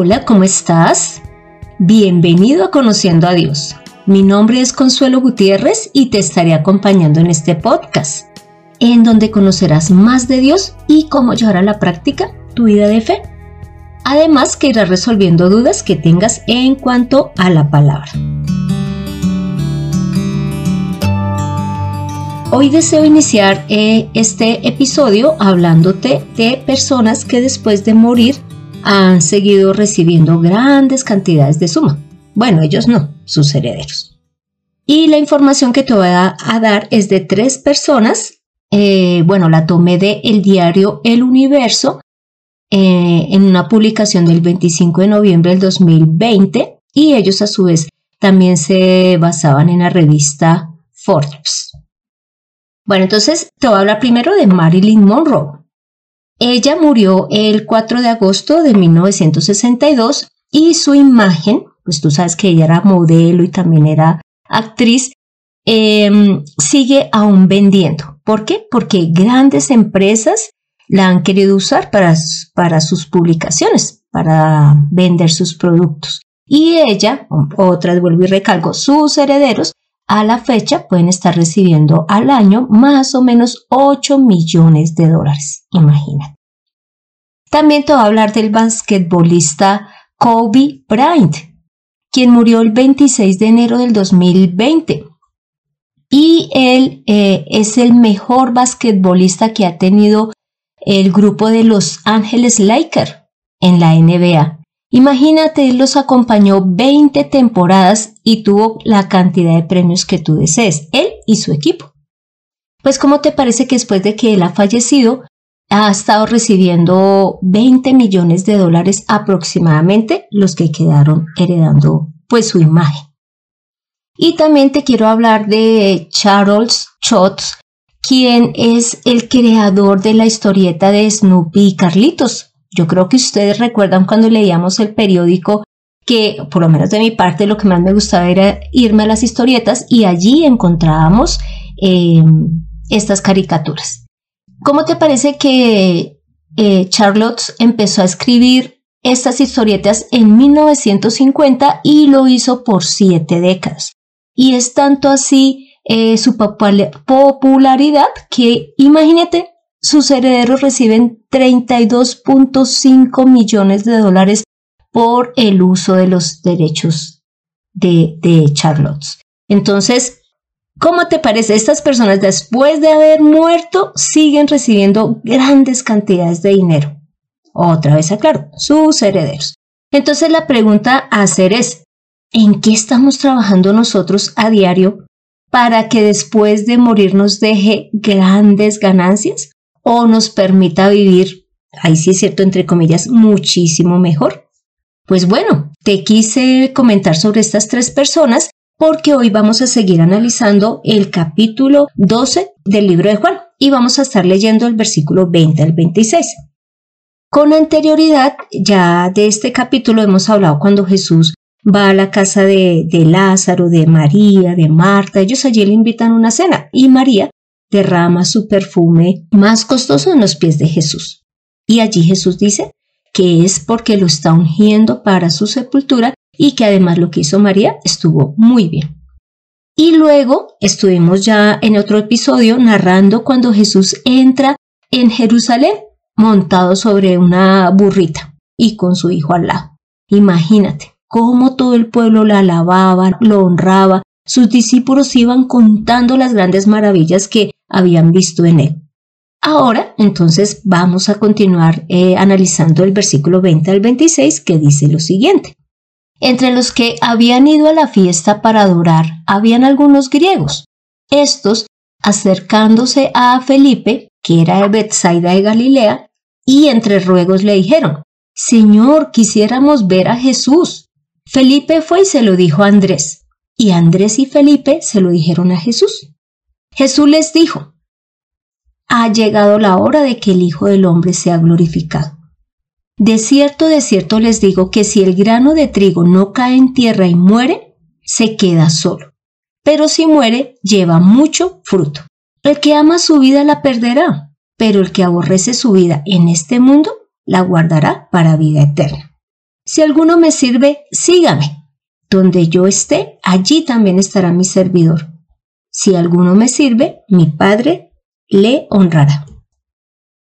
Hola, ¿cómo estás? Bienvenido a Conociendo a Dios. Mi nombre es Consuelo Gutiérrez y te estaré acompañando en este podcast, en donde conocerás más de Dios y cómo llevar a la práctica tu vida de fe. Además que irás resolviendo dudas que tengas en cuanto a la palabra. Hoy deseo iniciar eh, este episodio hablándote de personas que después de morir han seguido recibiendo grandes cantidades de suma. Bueno, ellos no, sus herederos. Y la información que te voy a, dar es de tres personas. Eh, bueno, la tomé de el diario El Universo eh, en una publicación del 25 de noviembre del 2020 y ellos a su vez también se basaban en la revista Forbes. Bueno, entonces te voy a hablar primero de Marilyn Monroe. Ella murió el 4 de agosto de 1962 y su imagen, pues tú sabes que ella era modelo y también era actriz, em, sigue aún vendiendo. ¿Por qué? Porque grandes empresas la han querido usar para, para sus publicaciones, para vender sus productos. Y ella, otra vuelvo y recalco, sus herederos a la fecha pueden estar recibiendo al año más o menos 8 millones de dólares. Imagínate. También te voy a hablar del basquetbolista Kobe Bryant, quien murió el 26 de enero del 2020. Y él eh, es el mejor basquetbolista que ha tenido el grupo de Los Ángeles Lakers en la NBA. Imagínate, él los acompañó 20 temporadas y tuvo la cantidad de premios que tú desees, él y su equipo. Pues, ¿cómo te parece que después de que él ha fallecido, ha estado recibiendo 20 millones de dólares aproximadamente los que quedaron heredando pues su imagen? Y también te quiero hablar de Charles Schultz, quien es el creador de la historieta de Snoopy y Carlitos. Yo creo que ustedes recuerdan cuando leíamos el periódico que, por lo menos de mi parte, lo que más me gustaba era irme a las historietas y allí encontrábamos em, estas caricaturas. ¿Cómo te parece que eh, Charlotte empezó a escribir estas historietas en 1950 y lo hizo por siete décadas? Y es tanto así eh, su popularidad que, imagínate, sus herederos reciben 32.5 millones de dólares por el uso de los derechos de, de Charlotte. Entonces, ¿cómo te parece? Estas personas después de haber muerto siguen recibiendo grandes cantidades de dinero. Otra vez aclaro, sus herederos. Entonces la pregunta a hacer es, ¿en qué estamos trabajando nosotros a diario para que después de morir nos deje grandes ganancias? O nos permita vivir, ahí sí es cierto, entre comillas, muchísimo mejor. Pues bueno, te quise comentar sobre estas tres personas porque hoy vamos a seguir analizando el capítulo 12 del libro de Juan y vamos a estar leyendo el versículo 20 al 26. Con anterioridad, ya de este capítulo hemos hablado cuando Jesús va a la casa de, de Lázaro, de María, de Marta, ellos allí le invitan una cena y María derrama su perfume más costoso en los pies de Jesús. Y allí Jesús dice que es porque lo está ungiendo para su sepultura y que además lo que hizo María estuvo muy bien. Y luego estuvimos ya en otro episodio narrando cuando Jesús entra en Jerusalén montado sobre una burrita y con su hijo al lado. Imagínate cómo todo el pueblo la alababa, lo honraba, sus discípulos iban contando las grandes maravillas que habían visto en él. Ahora, entonces, vamos a continuar eh, analizando el versículo 20 al 26 que dice lo siguiente. Entre los que habían ido a la fiesta para adorar, habían algunos griegos. Estos, acercándose a Felipe, que era de Bethsaida de Galilea, y entre ruegos le dijeron, Señor, quisiéramos ver a Jesús. Felipe fue y se lo dijo a Andrés, y Andrés y Felipe se lo dijeron a Jesús. Jesús les dijo, ha llegado la hora de que el Hijo del Hombre sea glorificado. De cierto, de cierto les digo que si el grano de trigo no cae en tierra y muere, se queda solo. Pero si muere, lleva mucho fruto. El que ama su vida la perderá, pero el que aborrece su vida en este mundo la guardará para vida eterna. Si alguno me sirve, sígame. Donde yo esté, allí también estará mi servidor. Si alguno me sirve, mi Padre le honrará.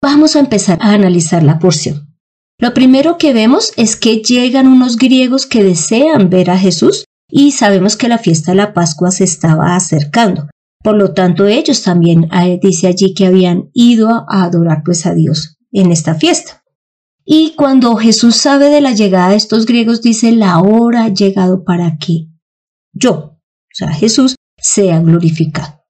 Vamos a empezar a analizar la porción. Lo primero que vemos es que llegan unos griegos que desean ver a Jesús y sabemos que la fiesta de la Pascua se estaba acercando. Por lo tanto, ellos también eh, dice allí que habían ido a adorar pues a Dios en esta fiesta. Y cuando Jesús sabe de la llegada de estos griegos, dice, la hora ha llegado para que yo, o sea, Jesús, sea glorificado.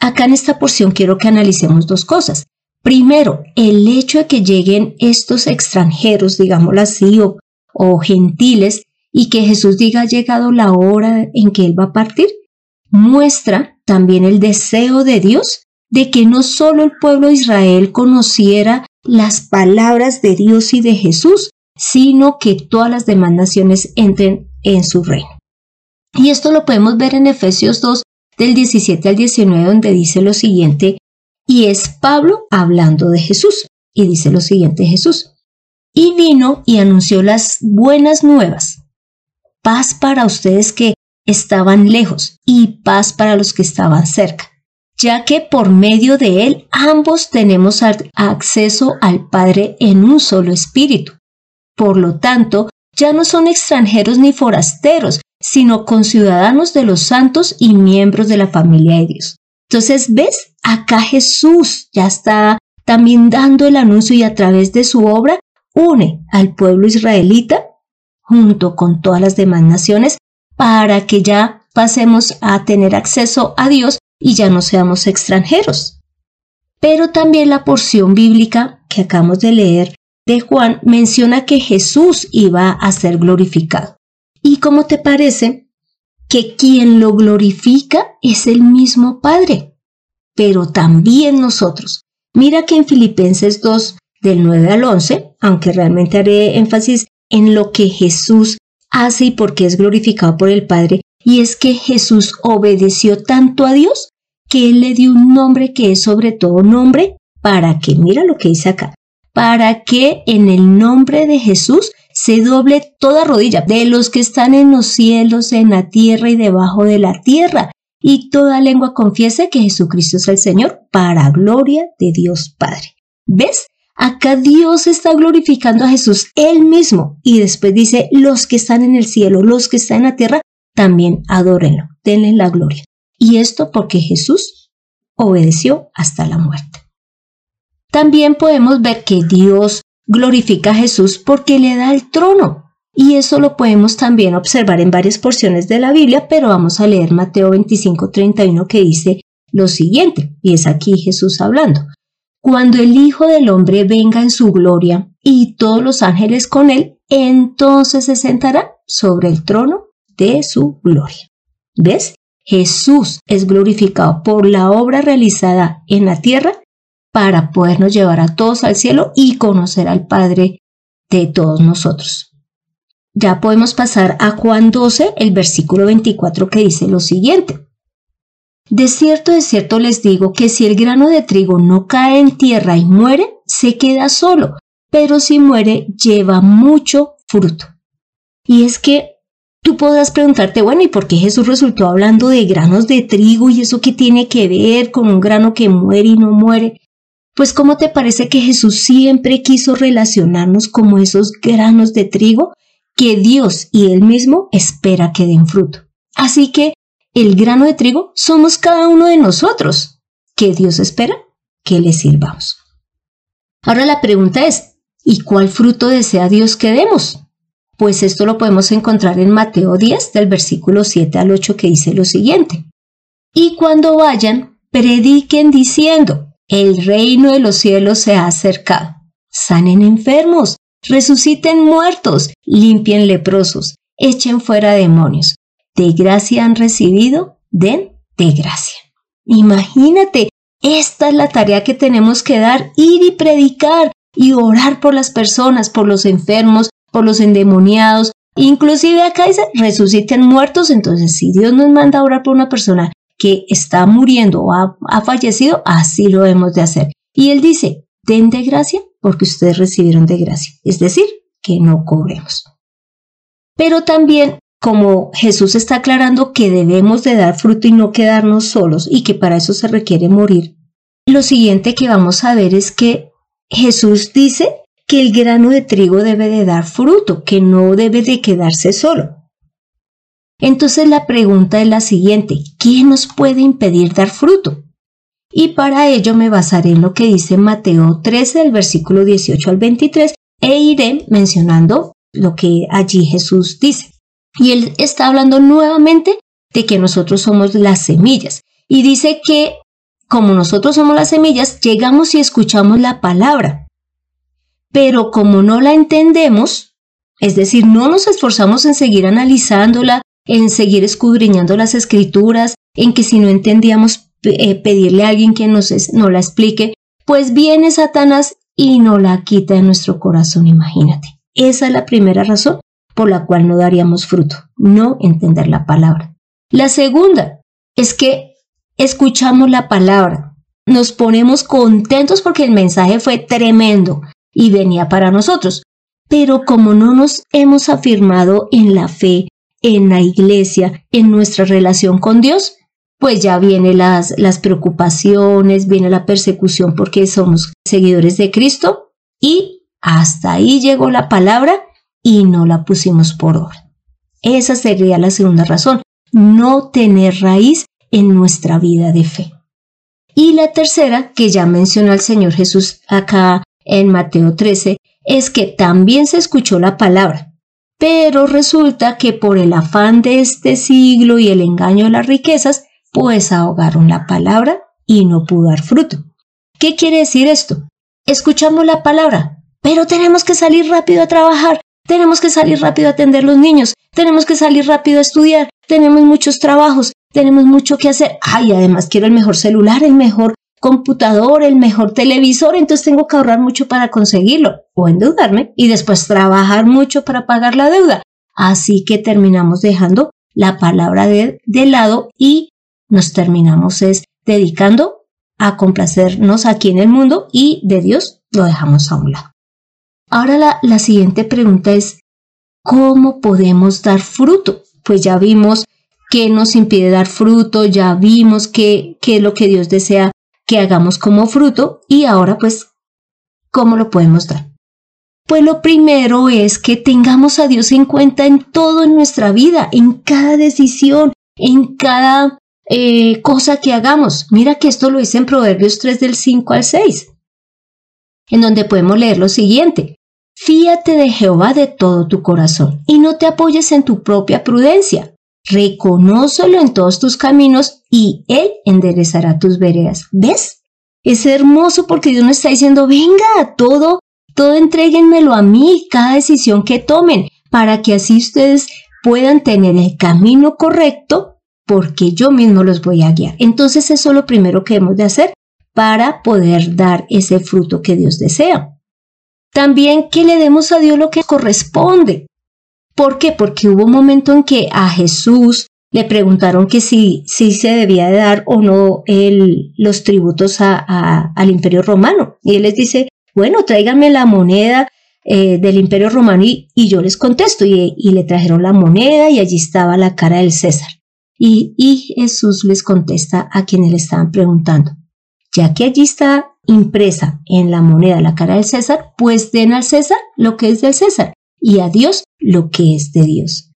Acá en esta porción quiero que analicemos dos cosas. Primero, el hecho de que lleguen estos extranjeros, digámoslo así, o, o gentiles, y que Jesús diga ha llegado la hora en que Él va a partir, muestra también el deseo de Dios de que no solo el pueblo de Israel conociera las palabras de Dios y de Jesús, sino que todas las demás naciones entren en su reino. Y esto lo podemos ver en Efesios 2 del 17 al 19 donde dice lo siguiente, y es Pablo hablando de Jesús, y dice lo siguiente Jesús, y vino y anunció las buenas nuevas, paz para ustedes que estaban lejos y paz para los que estaban cerca, ya que por medio de él ambos tenemos acceso al Padre en un solo espíritu. Por lo tanto, ya no son extranjeros ni forasteros, sino conciudadanos de los santos y miembros de la familia de Dios. Entonces, ¿ves? Acá Jesús ya está también dando el anuncio y a través de su obra une al pueblo israelita junto con todas las demás naciones para que ya pasemos a tener acceso a Dios y ya no seamos extranjeros. Pero también la porción bíblica que acabamos de leer de Juan menciona que Jesús iba a ser glorificado. ¿Y cómo te parece que quien lo glorifica es el mismo Padre? Pero también nosotros. Mira que en Filipenses 2, del 9 al 11, aunque realmente haré énfasis en lo que Jesús hace y por qué es glorificado por el Padre, y es que Jesús obedeció tanto a Dios que Él le dio un nombre que es sobre todo nombre para que, mira lo que dice acá, para que en el nombre de Jesús se doble toda rodilla de los que están en los cielos, en la tierra y debajo de la tierra, y toda lengua confiese que Jesucristo es el Señor, para gloria de Dios Padre. ¿Ves? Acá Dios está glorificando a Jesús él mismo y después dice, los que están en el cielo, los que están en la tierra, también adórenlo, denle la gloria. Y esto porque Jesús obedeció hasta la muerte. También podemos ver que Dios glorifica a Jesús porque le da el trono. Y eso lo podemos también observar en varias porciones de la Biblia, pero vamos a leer Mateo 25, 31 que dice lo siguiente, y es aquí Jesús hablando cuando el Hijo del Hombre venga en su gloria y todos los ángeles con él, entonces se sentará sobre el trono de su gloria. ¿Ves? Jesús es glorificado por la obra realizada en la tierra para podernos llevar a todos al cielo y conocer al Padre de todos nosotros. Ya podemos pasar a Juan 12, el versículo 24 que dice lo siguiente. De cierto, de cierto les digo que si el grano de trigo no cae en tierra y muere, se queda solo, pero si muere, lleva mucho fruto. Y es que tú podrás preguntarte, bueno, ¿y por qué Jesús resultó hablando de granos de trigo y eso qué tiene que ver con un grano que muere y no muere? Pues ¿cómo te parece que Jesús siempre quiso relacionarnos como esos granos de trigo que Dios y Él mismo espera que den fruto? Así que el grano de trigo somos cada uno de nosotros, que Dios espera que le sirvamos. Ahora la pregunta es, ¿y cuál fruto desea Dios que demos? Pues esto lo podemos encontrar en Mateo 10, del versículo 7 al 8, que dice lo siguiente. Y cuando vayan, prediquen diciendo, el reino de los cielos se ha acercado. Sanen enfermos, resuciten muertos, limpien leprosos, echen fuera demonios de gracia han recibido, den de gracia. Imagínate, esta es la tarea que tenemos que dar, ir y predicar y orar por las personas, por los enfermos, por los endemoniados. Inclusive acá dice, resuciten muertos, entonces si Dios nos manda a orar por una persona que está muriendo o ha, ha fallecido, así lo hemos de hacer. Y él dice, den de gracia porque ustedes recibieron de gracia, es decir, que no cobremos. Pero también, como Jesús está aclarando que debemos de dar fruto y no quedarnos solos y que para eso se requiere morir, lo siguiente que vamos a ver es que Jesús dice que el grano de trigo debe de dar fruto, que no debe de quedarse solo. Entonces la pregunta es la siguiente, ¿qué nos puede impedir dar fruto? Y para ello me basaré en lo que dice Mateo 13, del versículo 18 al 23, e iré mencionando lo que allí Jesús dice. Y él está hablando nuevamente de que nosotros somos las semillas. Y dice que como nosotros somos las semillas, llegamos y escuchamos la palabra. Pero como no la entendemos, es decir, no nos esforzamos en seguir analizándola, en seguir escudriñando las escrituras, en que si no entendíamos eh, pedirle a alguien que nos, nos la explique, pues viene Satanás y nos la quita de nuestro corazón, imagínate. Esa es la primera razón por la cual no daríamos fruto, no entender la palabra. La segunda es que escuchamos la palabra, nos ponemos contentos porque el mensaje fue tremendo y venía para nosotros. Pero como no nos hemos afirmado en la fe, en la iglesia, en nuestra relación con Dios, pues ya vienen las, las preocupaciones, viene la persecución porque somos seguidores de Cristo y hasta ahí llegó la palabra y no la pusimos por obra. Esa sería la segunda razón, no tener raíz en nuestra vida de fe. Y la tercera, que ya menciona el Señor Jesús acá en Mateo 13, es que también se escuchó la palabra, pero resulta que por el afán de este siglo y el engaño de las riquezas, pues ahogaron la palabra y no pudo dar fruto. ¿Qué quiere decir esto? Escuchamos la palabra, pero tenemos que salir rápido a trabajar, tenemos que salir rápido a atender los niños, tenemos que salir rápido a estudiar, tenemos muchos trabajos, tenemos mucho que hacer. Ay, además quiero el mejor celular, el mejor computador, el mejor televisor, entonces tengo que ahorrar mucho para conseguirlo o endeudarme y después trabajar mucho para pagar la deuda. Así que terminamos dejando la palabra de, lado y nos terminamos es dedicando a complacernos aquí en el mundo y de Dios lo dejamos a un lado. Ahora la, la siguiente pregunta es, ¿cómo podemos dar fruto? Pues ya vimos qué nos impide dar fruto, ya vimos qué, qué es lo que Dios desea que hagamos como fruto y ahora pues, ¿cómo lo podemos dar? Pues lo primero es que tengamos a Dios en cuenta en todo en nuestra vida, en cada decisión, en cada eh, cosa que hagamos. Mira que esto lo dice en Proverbios 3 del 5 al 6, en donde podemos leer lo siguiente. Fíate de Jehová de todo tu corazón y no te apoyes en tu propia prudencia. Reconócelo en todos tus caminos y Él enderezará tus veredas. ¿Ves? Es hermoso porque Dios nos está diciendo, venga, todo, todo entréguenmelo a mí, cada decisión que tomen, para que así ustedes puedan tener el camino correcto, porque yo mismo los voy a guiar. Entonces eso es lo primero que hemos de hacer para poder dar ese fruto que Dios desea. También que le demos a Dios lo que corresponde. ¿Por qué? Porque hubo un momento en que a Jesús le preguntaron que si, si se debía de dar o no el, los tributos al imperio romano. Y él les dice, bueno, tráiganme la moneda eh, del imperio romano y, yo les contesto. Y, y, le trajeron la moneda y allí estaba la cara del César. Y, y Jesús les contesta a quienes le estaban preguntando, ya que allí está impresa en la moneda la cara del César, pues den al César lo que es del César y a Dios lo que es de Dios.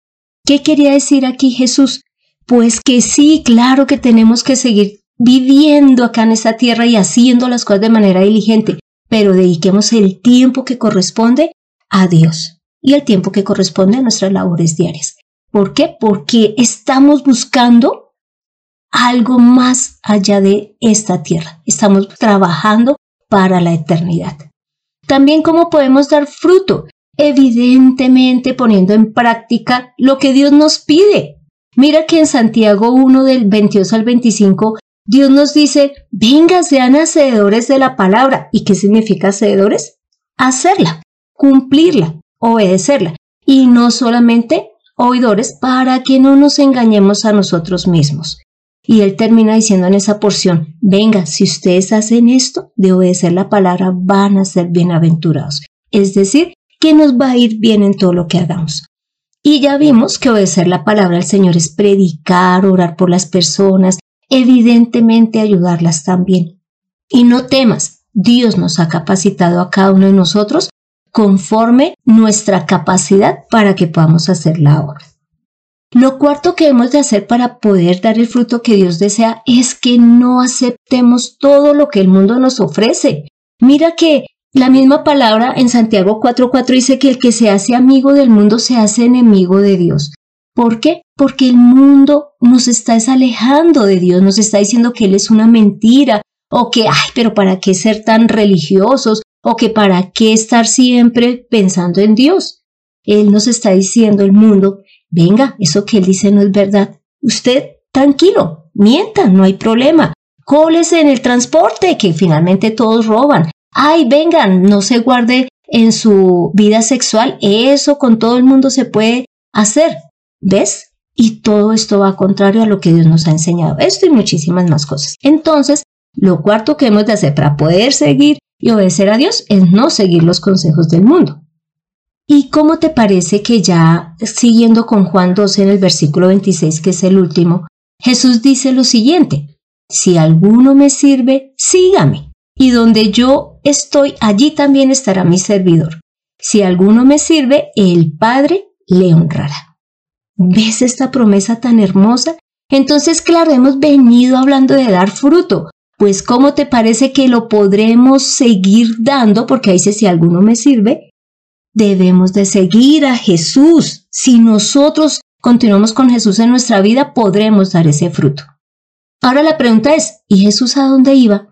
¿Qué quería decir aquí Jesús? Pues que sí, claro que tenemos que seguir viviendo acá en esta tierra y haciendo las cosas de manera diligente, pero dediquemos el tiempo que corresponde a Dios y el tiempo que corresponde a nuestras labores diarias. ¿Por qué? Porque estamos buscando algo más allá de esta tierra. Estamos trabajando para la eternidad. También cómo podemos dar fruto evidentemente poniendo en práctica lo que Dios nos pide. Mira que en Santiago 1 del 22 al 25, Dios nos dice, venga, sean hacedores de la palabra. ¿Y qué significa hacedores? Hacerla, cumplirla, obedecerla. Y no solamente oidores para que no nos engañemos a nosotros mismos. Y él termina diciendo en esa porción, venga, si ustedes hacen esto de obedecer la palabra, van a ser bienaventurados. Es decir, que nos va a ir bien en todo lo que hagamos. Y ya vimos que obedecer la palabra del Señor es predicar, orar por las personas, evidentemente ayudarlas también. Y no temas, Dios nos ha capacitado a cada uno de nosotros conforme nuestra capacidad para que podamos hacer la obra. Lo cuarto que hemos de hacer para poder dar el fruto que Dios desea es que no aceptemos todo lo que el mundo nos ofrece. Mira que la misma palabra en Santiago 4.4 dice que el que se hace amigo del mundo se hace enemigo de Dios. ¿Por qué? Porque el mundo nos está desalejando de Dios, nos está diciendo que Él es una mentira, o que, ay, pero ¿para qué ser tan religiosos? O que ¿para qué estar siempre pensando en Dios? Él nos está diciendo el mundo Venga, eso que él dice no es verdad. Usted, tranquilo, mienta, no hay problema. Cólese en el transporte, que finalmente todos roban. Ay, vengan, no se guarde en su vida sexual. Eso con todo el mundo se puede hacer. ¿Ves? Y todo esto va contrario a lo que Dios nos ha enseñado. Esto y muchísimas más cosas. Entonces, lo cuarto que hemos de hacer para poder seguir y obedecer a Dios es no seguir los consejos del mundo. ¿Y cómo te parece que ya siguiendo con Juan 12 en el versículo 26, que es el último, Jesús dice lo siguiente, si alguno me sirve, sígame, y donde yo estoy, allí también estará mi servidor. Si alguno me sirve, el Padre le honrará. ¿Ves esta promesa tan hermosa? Entonces, claro, hemos venido hablando de dar fruto. Pues, ¿cómo te parece que lo podremos seguir dando? Porque ahí dice, si alguno me sirve, Debemos de seguir a Jesús. Si nosotros continuamos con Jesús en nuestra vida, podremos dar ese fruto. Ahora la pregunta es, ¿y Jesús a dónde iba?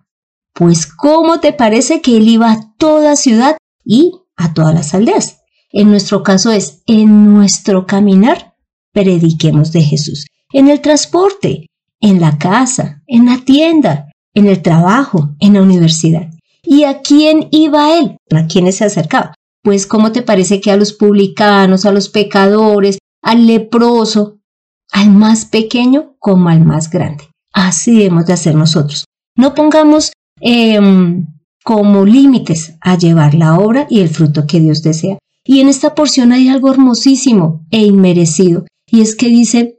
Pues ¿cómo te parece que él iba a toda ciudad y a todas las aldeas? En nuestro caso es, en nuestro caminar, prediquemos de Jesús. En el transporte, en la casa, en la tienda, en el trabajo, en la universidad. ¿Y a quién iba él? ¿A quiénes se acercaba? pues ¿cómo te parece que a los publicanos, a los pecadores, al leproso, al más pequeño como al más grande? Así debemos de hacer nosotros. No pongamos em, como límites a llevar la obra y el fruto que Dios desea. Y en esta porción hay algo hermosísimo e inmerecido, y es que dice,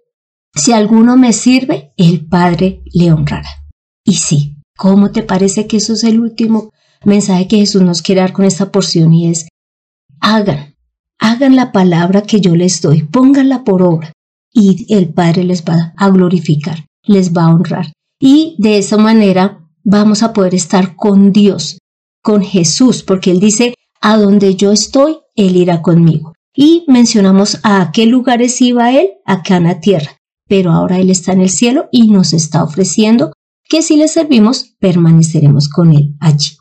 si alguno me sirve, el Padre le honrará. Y sí, ¿cómo te parece que eso es el último mensaje que Jesús nos quiere dar con esta porción? Y es, hagan, hagan la palabra que yo les doy, pónganla por obra y el Padre les va a glorificar, les va a honrar. Y de esa manera vamos a poder estar con Dios, con Jesús, porque Él dice, a donde yo estoy, Él irá conmigo. Y mencionamos a qué lugares iba Él, acá en la tierra, pero ahora Él está en el cielo y nos está ofreciendo que si le servimos, permaneceremos con Él allí.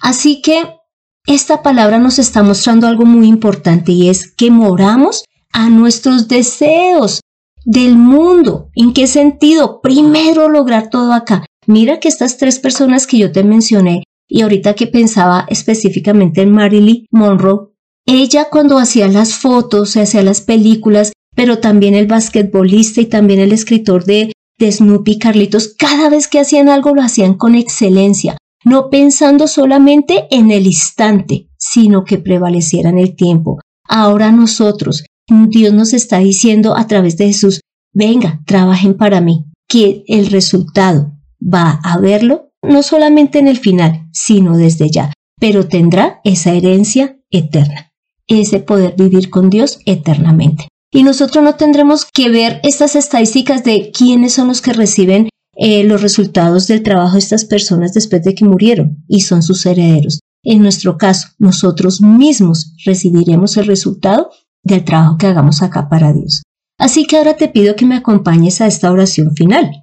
Así que esta palabra nos está mostrando algo muy importante y es que moramos a nuestros deseos del mundo. ¿En qué sentido? Primero lograr todo acá. Mira que estas tres personas que yo te mencioné y ahorita que pensaba específicamente en Marilyn Monroe, ella cuando hacía las fotos, hacía las películas, pero también el basquetbolista y también el escritor de, de Snoopy Carlitos, cada vez que hacían algo lo hacían con excelencia no pensando solamente en el instante, sino que prevaleciera en el tiempo. Ahora nosotros, Dios nos está diciendo a través de Jesús, venga, trabajen para mí, que el resultado va a verlo no solamente en el final, sino desde ya, pero tendrá esa herencia eterna, ese poder vivir con Dios eternamente. Y nosotros no tendremos que ver estas estadísticas de quiénes son los que reciben eh, los resultados del trabajo de estas personas después de que murieron y son sus herederos. En nuestro caso, nosotros mismos recibiremos el resultado del trabajo que hagamos acá para Dios. Así que ahora te pido que me acompañes a esta oración final.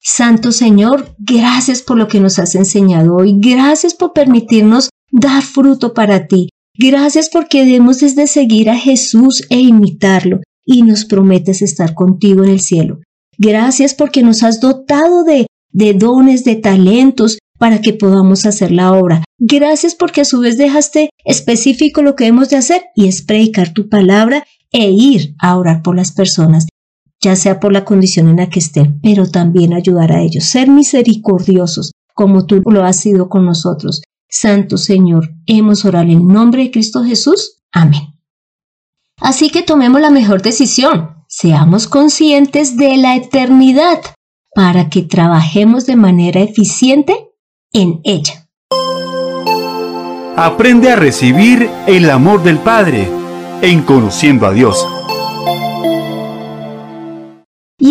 Santo Señor, gracias por lo que nos has enseñado hoy, gracias por permitirnos dar fruto para ti, gracias porque debemos desde seguir a Jesús e imitarlo y nos prometes estar contigo en el cielo. Gracias porque nos has dotado de, de dones, de talentos para que podamos hacer la obra. Gracias porque a su vez dejaste específico lo que hemos de hacer y es predicar tu palabra e ir a orar por las personas, ya sea por la condición en la que estén, pero también ayudar a ellos, ser misericordiosos como tú lo has sido con nosotros. Santo Señor, hemos orado en nombre de Cristo Jesús. Amén. Así que tomemos la mejor decisión, seamos conscientes de la eternidad para que trabajemos de manera eficiente en ella. Aprende a recibir el amor del Padre en conociendo a Dios.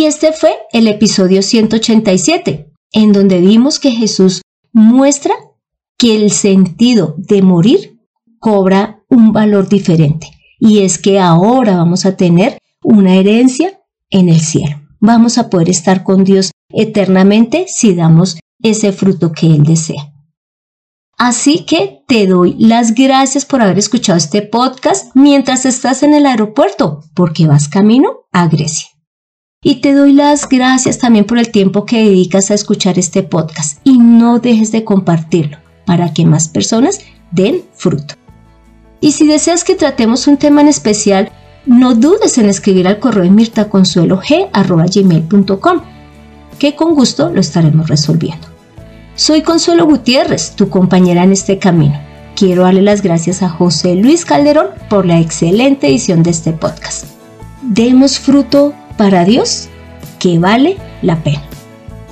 Este fue el episodio 187, en donde vimos que Jesús muestra que el sentido de morir cobra un valor diferente. Y es que ahora vamos a tener una herencia en el cielo. Vamos a poder estar con Dios eternamente si damos ese fruto que Él desea. Así que te doy las gracias por haber escuchado este podcast mientras estás en el aeropuerto, porque vas camino a Grecia. Y te doy las gracias también por el tiempo que dedicas a escuchar este podcast y no dejes de compartirlo para que más personas den fruto. Y si deseas que tratemos un tema en especial, no dudes en escribir al correo de mirtaconsuelog.com, que con gusto lo estaremos resolviendo. Soy Consuelo Gutiérrez, tu compañera en este camino. Quiero darle las gracias a José Luis Calderón por la excelente edición de este podcast. Demos fruto para Dios que vale la pena.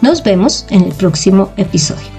Nos vemos en el próximo episodio.